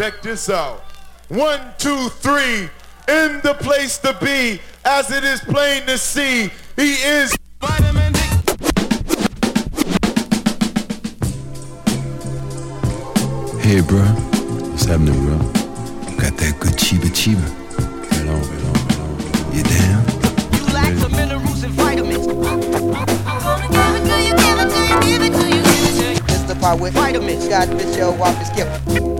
Check this out. One, two, three. In the place to be, as it is plain to see, he is. Vitamin D. Hey, bro. What's happening, bro? Got that good chiba chiba. Right on, right on, right on. You down? You lack the minerals and vitamins. It's the part with vitamins. God, bitch, yo, wop is gift.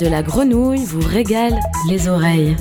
De la grenouille vous régalent les oreilles.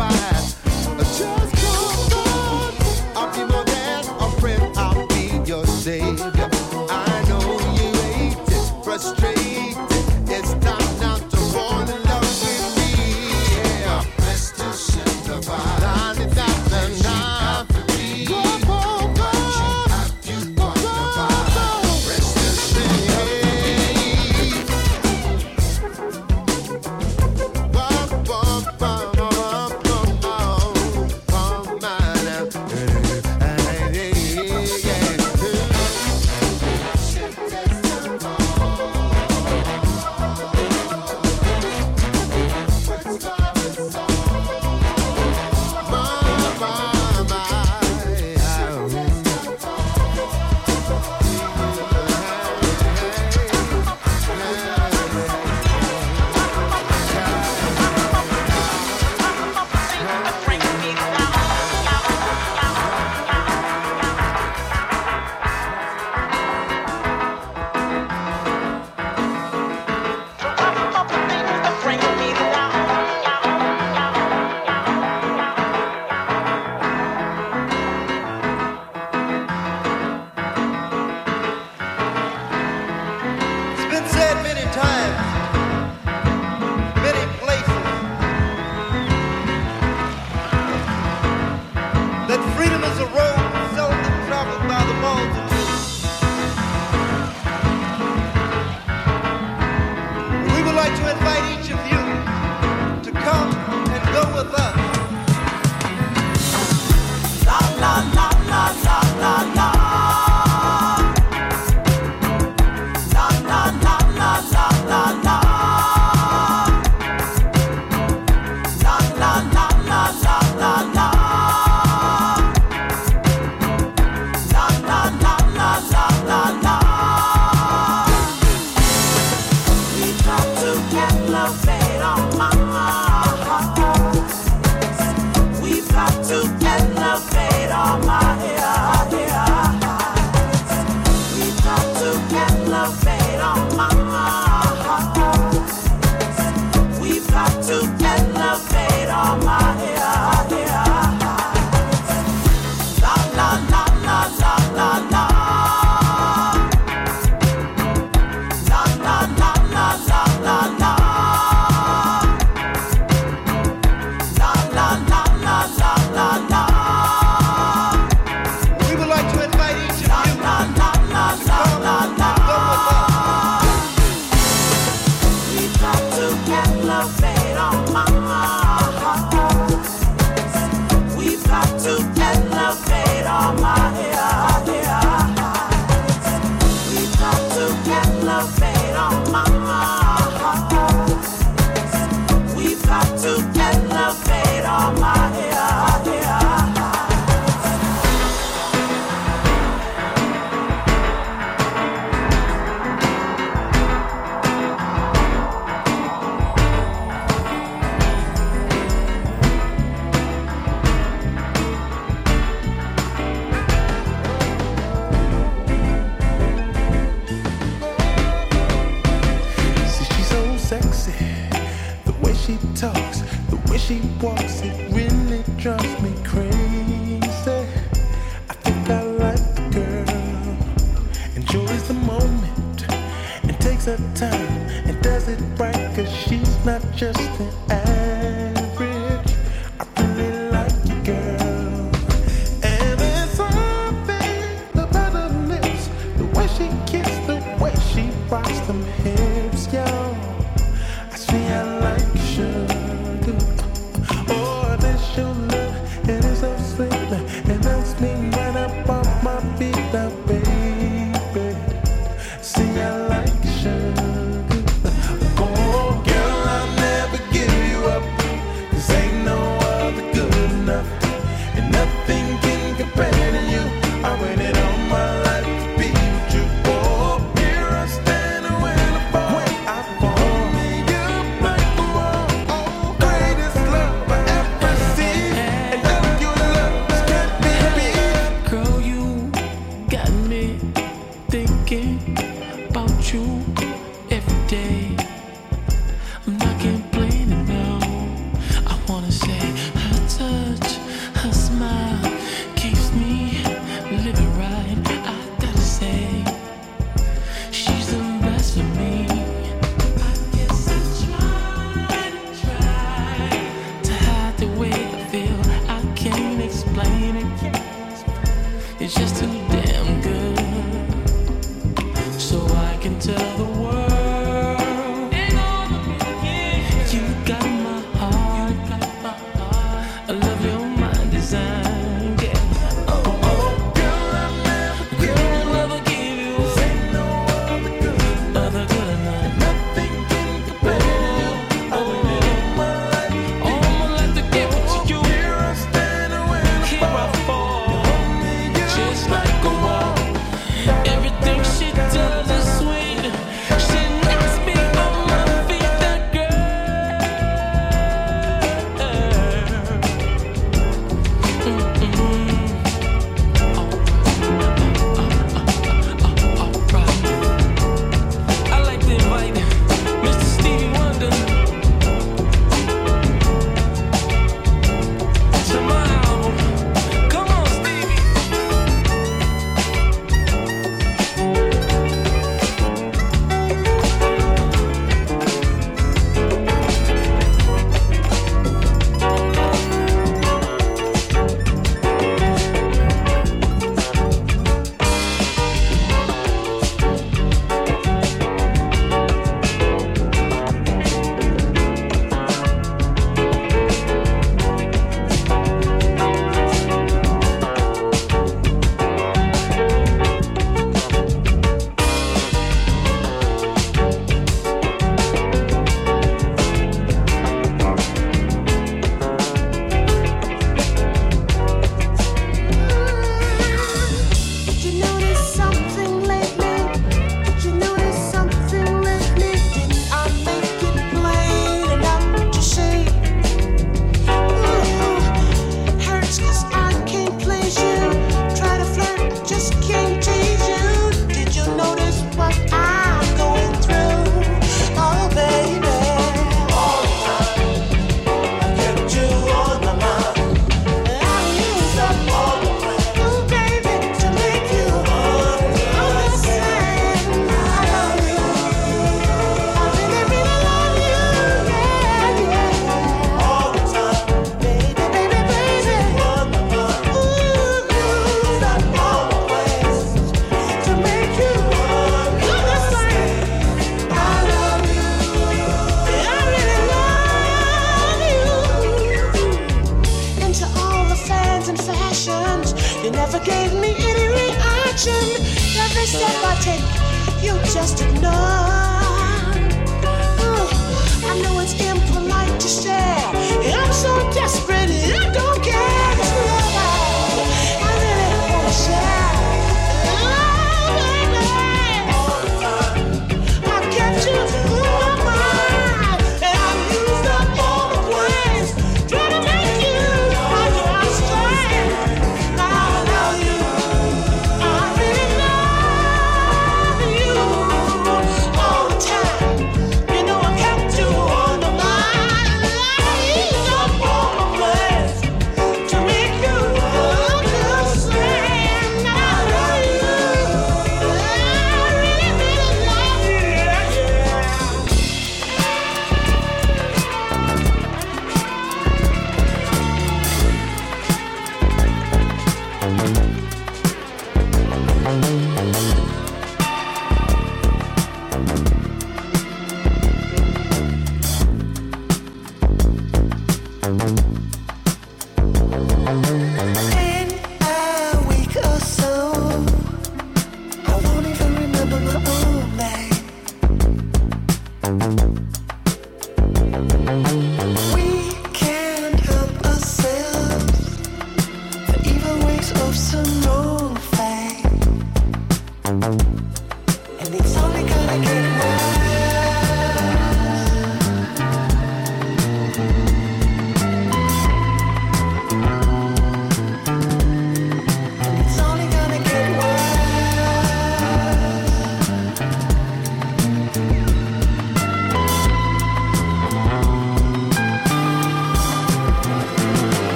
Provide. She walks, it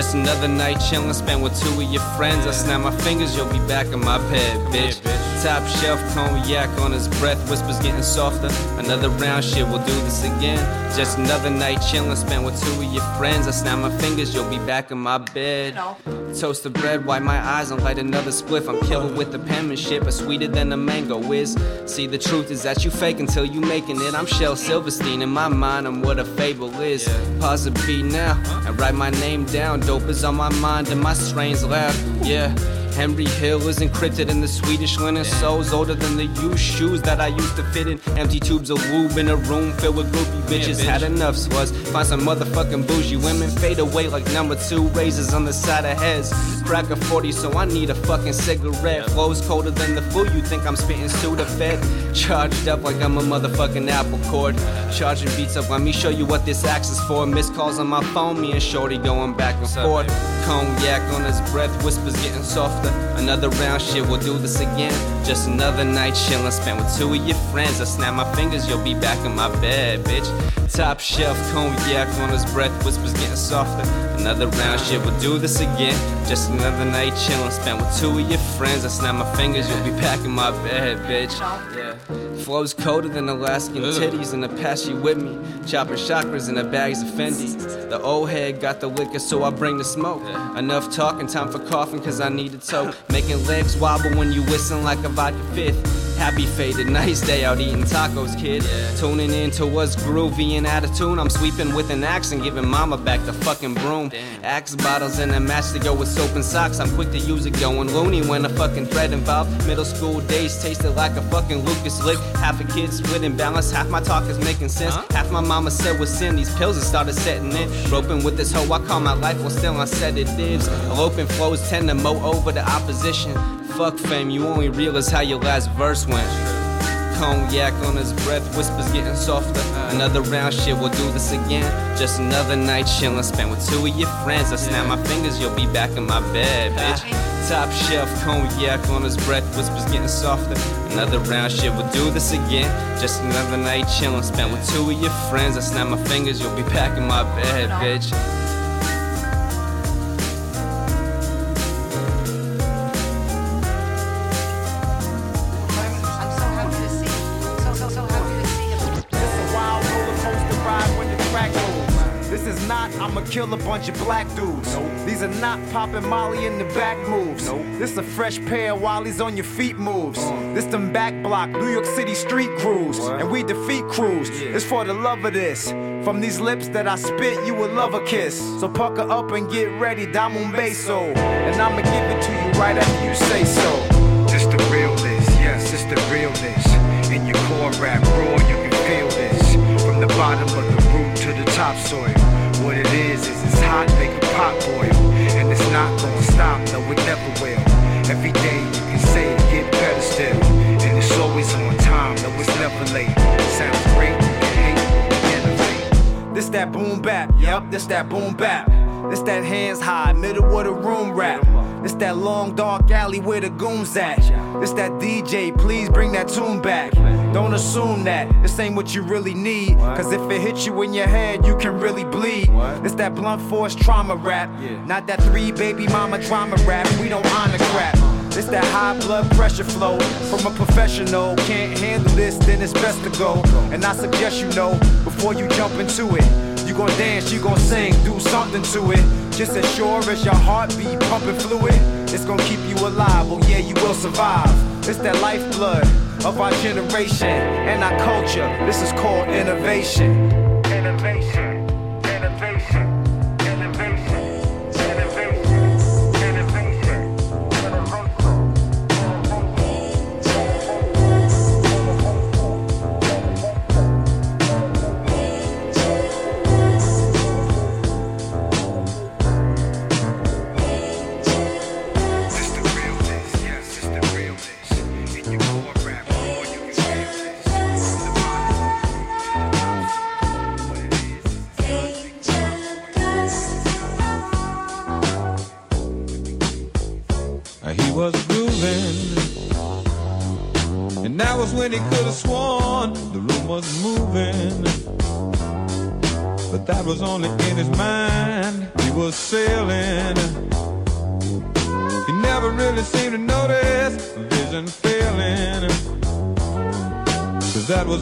Just another night chillin', spent with two of your friends. I snap my fingers, you'll be back in my bed, bitch. Top shelf cognac on his breath, whispers getting softer. Another round shit, we'll do this again. Just another night chillin', spent with two of your friends. I snap my fingers, you'll be back in my bed. Toast the bread, wipe my eyes, and light another spliff. I'm killer with the penmanship, but sweeter than a mango is. See, the truth is that you fake until you making it. I'm Shel Silverstein, in my mind, I'm what a fable is. Pause the beat now, and write my name down. Dope is on my mind, and my strains loud. Yeah. Henry Hill is encrypted in the Swedish linen soles older than the used shoes that I used to fit in. Empty tubes of lube in a room filled with groupie bitches. Had enough sluts. Find some motherfucking bougie women. Fade away like number two razors on the side of heads. Crack a 40, so I need a fucking cigarette. Flows colder than the fool. You think I'm spitting Sudafed? Charged up like I'm a motherfucking apple cord. Charging beats up. Let me show you what this axe is for. Missed calls on my phone. Me and Shorty going back and forth. Cognac on his breath. Whispers getting softer. Another round shit, we'll do this again. Just another night chillin', spent with two of your friends. I snap my fingers, you'll be back in my bed, bitch. Top shelf cognac on his breath, whispers getting softer. Another round shit, we'll do this again. Just another night chillin', spent with two of your friends. I snap my fingers, you'll be back in my bed, bitch. Yeah. Flows colder than Alaskan titties in the past you with me. Chopping chakras in the bags of Fendi. The old head got the liquor, so I bring the smoke. Enough talking, time for coughing, cause I need a toe. Making legs wobble when you whistling like a vodka fifth. Happy faded, nice day out eating tacos, kid. Tuning in to what's groovy and out of tune. I'm sweeping with an axe and giving mama back the fucking broom. Axe bottles and a match to go with soap and socks. I'm quick to use it, going loony when a fucking thread involved. Middle school days tasted like a fucking Lucas lick. Half a kids split in balance, half my talk is making sense. Half my mama said was sin. These pills have started setting in. Roping with this hoe, I call my life while still on sedatives. Eloping flows tend to mow over the opposition. Fuck fame, you only realize how your last verse went. Cognac on his breath, whispers getting softer. Another round shit, we'll do this again. Just another night chillin', spent with two of your friends. I snap my fingers, you'll be back in my bed, bitch. Top shelf cognac on his breath, whispers getting softer. Another round shit, we'll do this again. Just another night chillin', spent with two of your friends. I snap my fingers, you'll be back in my bed, bitch. I'ma kill a bunch of black dudes. These are not popping Molly in the back moves. This a fresh pair of Wallies on your feet moves. Uh-huh. This them back block New York City street crews. And we defeat crews. It's for the love of this. From these lips that I spit, you will love a kiss. So pucker up and get ready, dame un beso. And I'ma give it to you right after you say so. This the realness, yes, it's the realness. In your core rap raw, it's hot, make a pot boil. And it's not gonna stop, no, it never will. Every day you can say it, get better still. And it's always on time, no, it's never late. Sounds great, you hate, innovate. This that boom bap, yep, this that boom bap. This that hands high, middle of the room rap. This that long dark alley where the goons at. This that DJ, please bring that tune back. Don't assume that this ain't what you really need. Cause if it hits you in your head, you can really bleed. This that blunt force trauma rap. Not that three baby mama drama rap. We don't honor crap. This that high blood pressure flow from a professional. Can't handle this, then it's best to go. And I suggest you know before you jump into it. You gon' dance, you gon' sing, do something to it. Just as sure as your heartbeat pumping fluid, it's gonna keep you alive. Oh yeah, you will survive. It's that lifeblood of our generation and our culture. This is called innovation. Innovation. Innovation.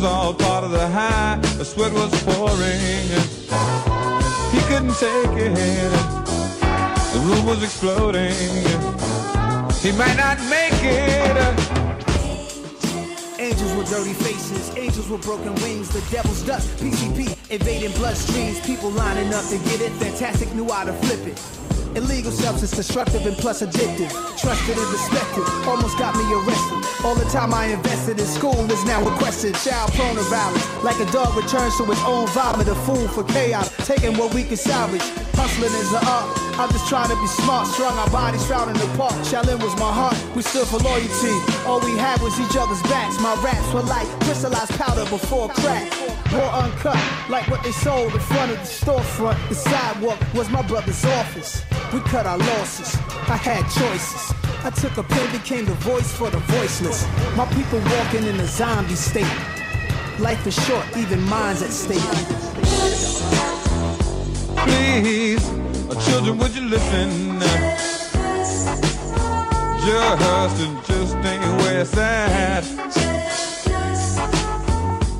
Was all part of the high. The sweat was pouring. He couldn't take it. The room was exploding. He might not make it. Angels with dirty faces, angels with broken wings, the devil's dust, PCP, invading bloodstreams, people lining up to get it, fantastic knew how to flip it. Illegal substance, destructive and plus addictive. Trusted and respected, almost got me arrested. All the time I invested in school is now requested. Child prone to violence, like a dog returns to its own vomit. A fool for chaos, taking what we can salvage. Hustling is the art. I'm just trying to be smart, strung our bodies found in the park. Shaolin was my heart, we stood for loyalty. All we had was each other's backs. My raps were like crystallized powder before crack. More uncut, like what they sold in front of the storefront. The sidewalk was my brother's office. We cut our losses, I had choices. I took a pen, became the voice for the voiceless. My people walking in a zombie state. Life is short, even mine's at stake. Please, uh, children, would you listen? Just just ain't where it's at.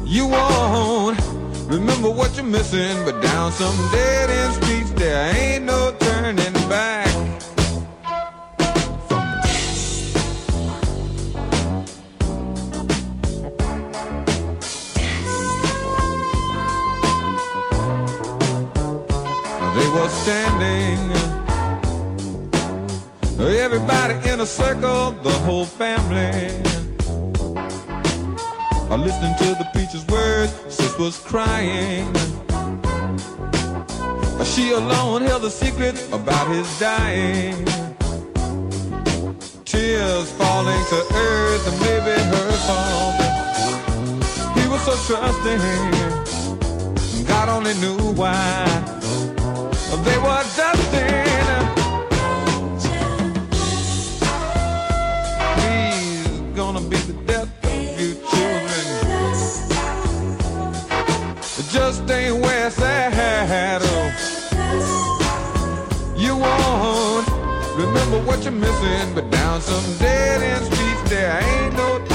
You won't remember what you're missing, but down some dead end streets there ain't no turning back. Everybody in a circle, the whole family. Are listening to the preacher's words, sis was crying. She alone held the secret about his dying. Tears falling to earth and maybe her fault. He was so trusting, God only knew why. They were dusting. What you're missing, but down some dead end streets there ain't no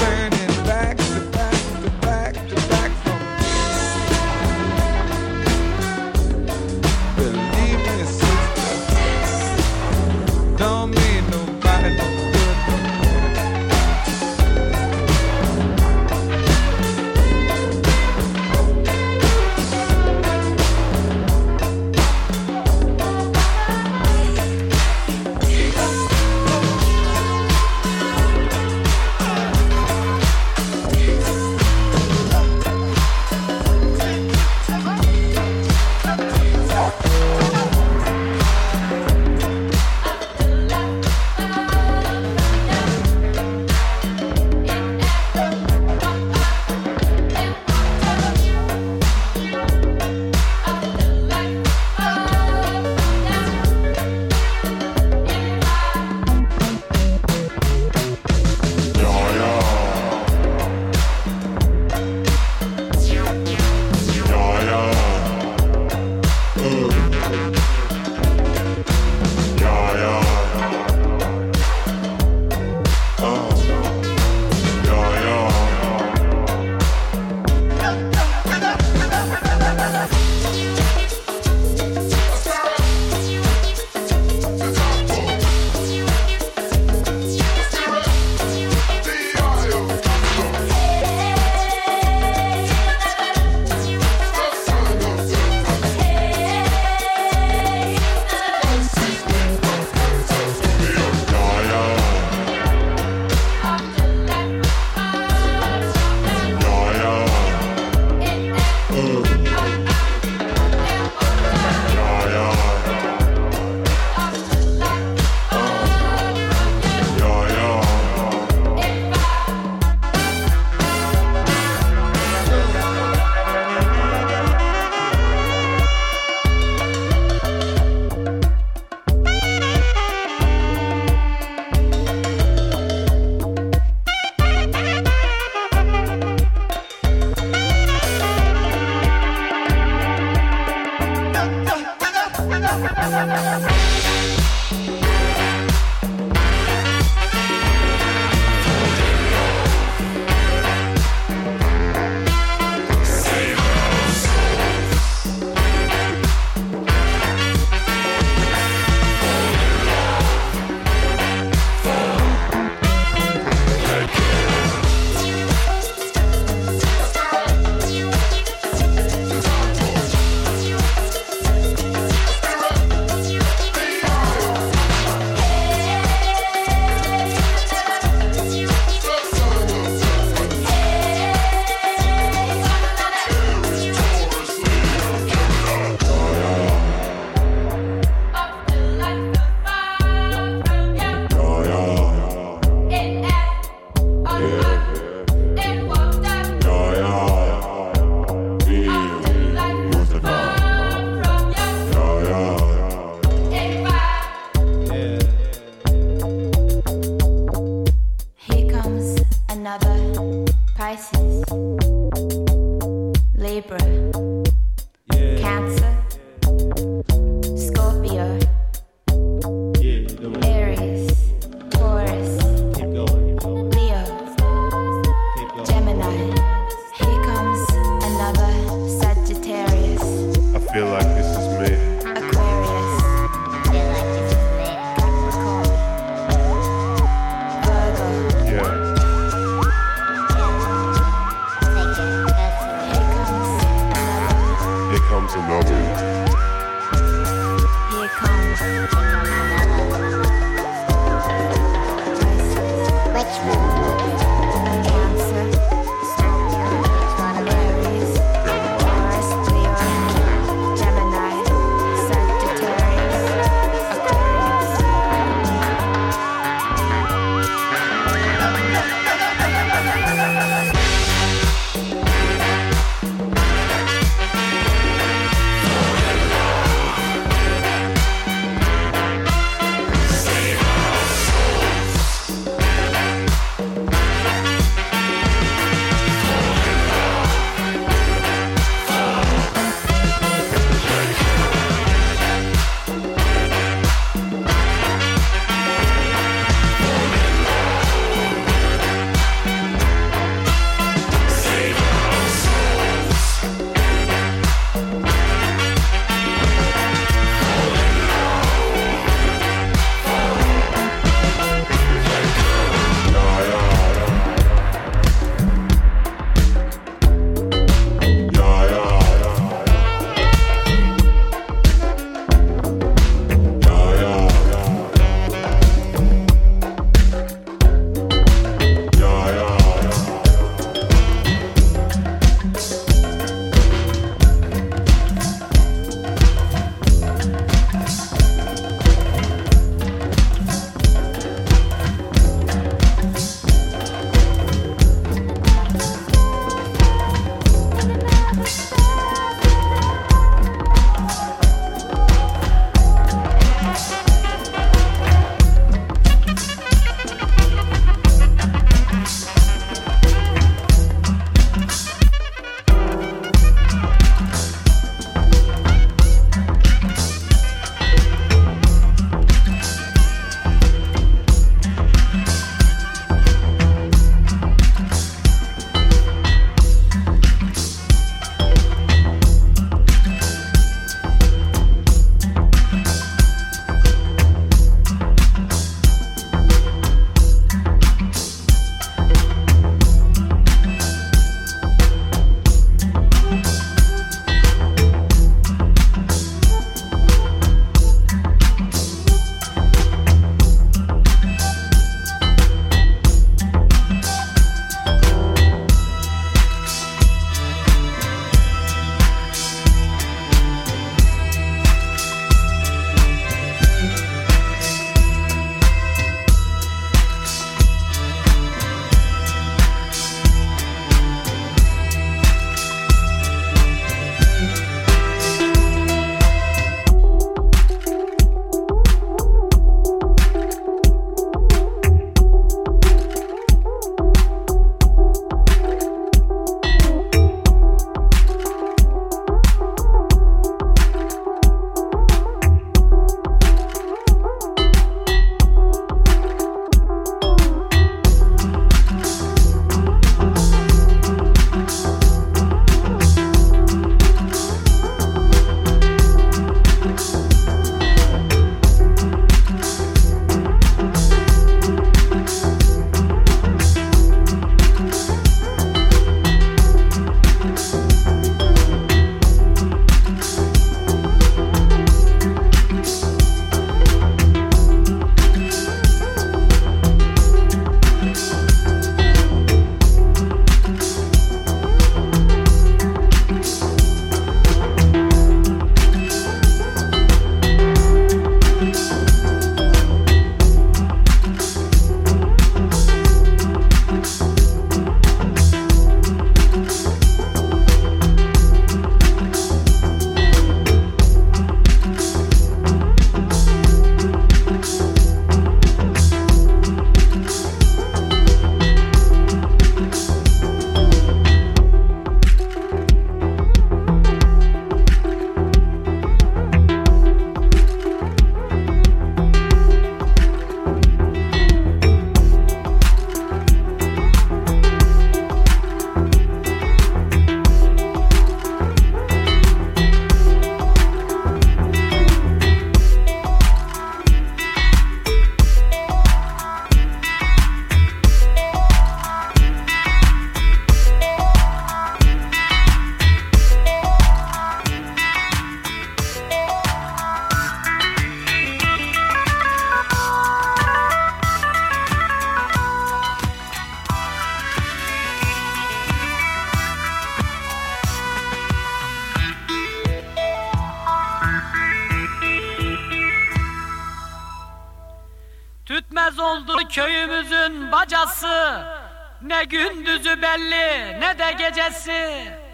Belli ne de gecesi.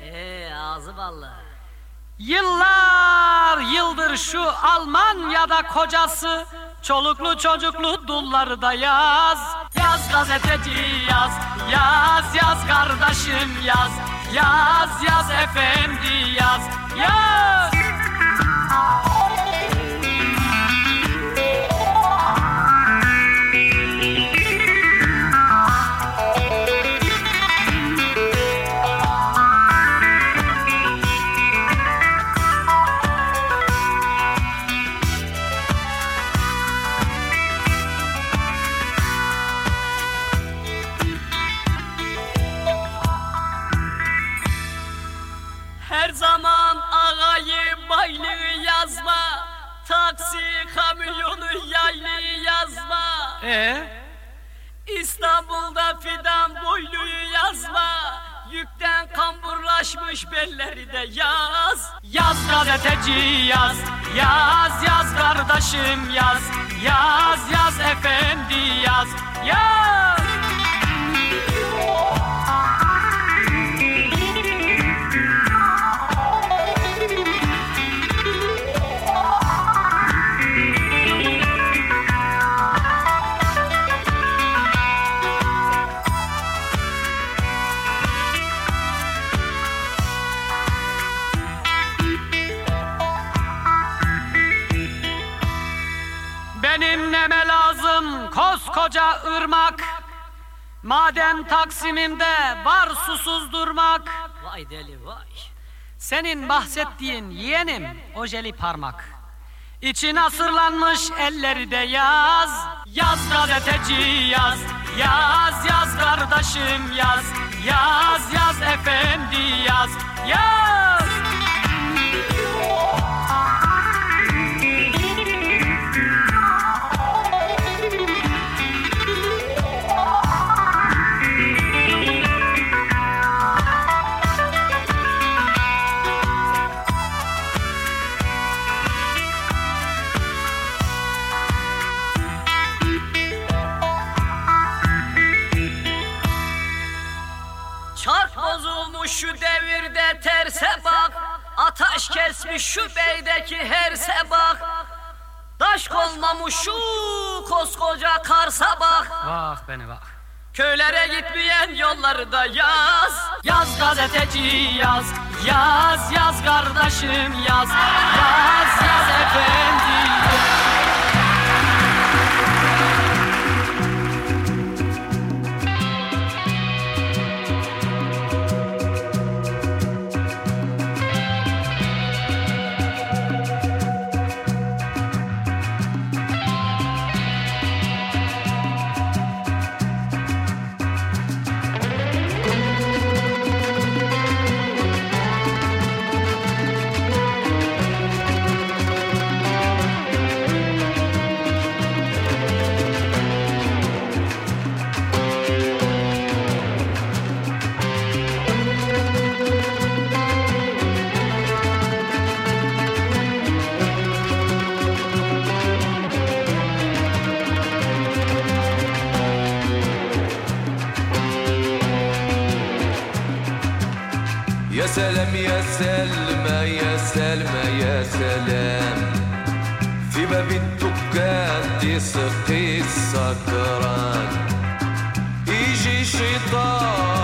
Ee ağzı ballı. Yıllar yıldır şu Almanya'da kocası. Çoluklu çocuklu dulları da yaz. Yaz gazeteci yaz. Yaz yaz kardeşim yaz. Yaz yaz efendi yaz. Yaz. Ee? İstanbul'da fidan boyluyu yazma. Yükten kamburlaşmış belleri de yaz. Yaz gazeteci yaz. Yaz yaz kardeşim yaz. Yaz yaz efendi yaz. Yaz. Koskoca ırmak. Madem Taksim'imde var susuz durmak. Vay deli vay. Senin bahsettiğin yeğenim ojeli parmak. İçin asırlanmış elleri de yaz. Yaz gazeteci yaz. Yaz yaz kardeşim yaz. Yaz yaz efendi yaz. Yaz Kesmiş şu beydeki herse bak Taş konmamış şu koskoca Kars'a bak Bak beni bak Köylere gitmeyen yolları da yaz. Yaz gazeteci yaz. Yaz yaz kardeşim yaz. Yaz yaz efendi يا سلام يا سلمى يا سلمى يا سلام. في باب الدكان تسقي السكران يجي شيطان